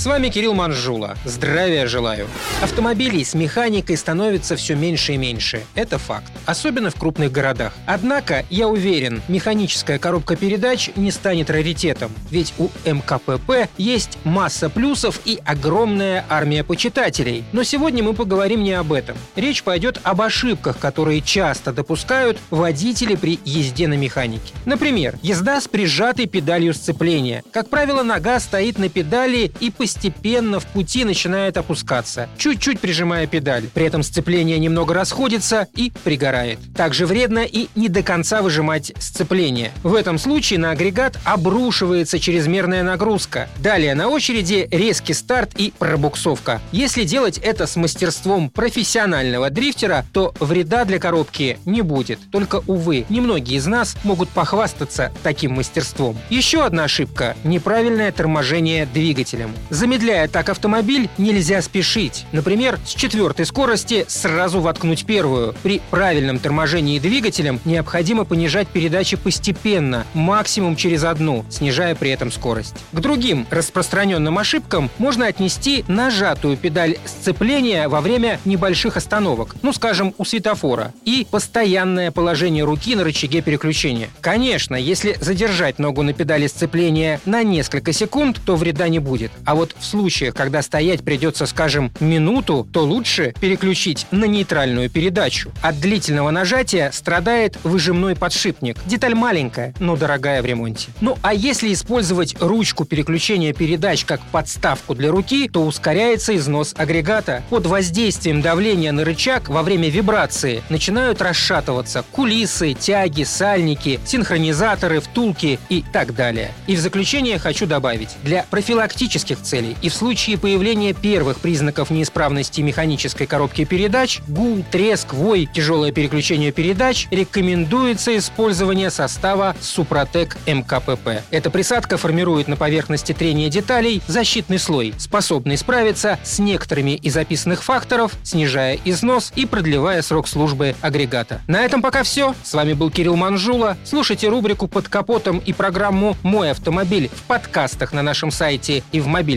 С вами Кирилл Манжула. Здравия желаю. Автомобилей с механикой становится все меньше и меньше. Это факт. Особенно в крупных городах. Однако, я уверен, механическая коробка передач не станет раритетом. Ведь у МКПП есть масса плюсов и огромная армия почитателей. Но сегодня мы поговорим не об этом. Речь пойдет об ошибках, которые часто допускают водители при езде на механике. Например, езда с прижатой педалью сцепления. Как правило, нога стоит на педали и постепенно в пути начинает опускаться, чуть-чуть прижимая педаль. При этом сцепление немного расходится и пригорает. Также вредно и не до конца выжимать сцепление. В этом случае на агрегат обрушивается чрезмерная нагрузка. Далее на очереди резкий старт и пробуксовка. Если делать это с мастерством профессионального дрифтера, то вреда для коробки не будет. Только, увы, немногие из нас могут похвастаться таким мастерством. Еще одна ошибка – неправильное торможение двигателем. Замедляя так автомобиль, нельзя спешить. Например, с четвертой скорости сразу воткнуть первую. При правильном торможении двигателем необходимо понижать передачи постепенно, максимум через одну, снижая при этом скорость. К другим распространенным ошибкам можно отнести нажатую педаль сцепления во время небольших остановок, ну скажем, у светофора, и постоянное положение руки на рычаге переключения. Конечно, если задержать ногу на педали сцепления на несколько секунд, то вреда не будет. А вот в случаях, когда стоять придется, скажем, минуту, то лучше переключить на нейтральную передачу. От длительного нажатия страдает выжимной подшипник. Деталь маленькая, но дорогая в ремонте. Ну а если использовать ручку переключения передач как подставку для руки, то ускоряется износ агрегата. Под воздействием давления на рычаг во время вибрации начинают расшатываться кулисы, тяги, сальники, синхронизаторы, втулки и так далее. И в заключение хочу добавить, для профилактических целей и в случае появления первых признаков неисправности механической коробки передач, гул, треск, вой, тяжелое переключение передач, рекомендуется использование состава Супротек МКПП. Эта присадка формирует на поверхности трения деталей защитный слой, способный справиться с некоторыми из описанных факторов, снижая износ и продлевая срок службы агрегата. На этом пока все. С вами был Кирилл Манжула. Слушайте рубрику «Под капотом» и программу «Мой автомобиль» в подкастах на нашем сайте и в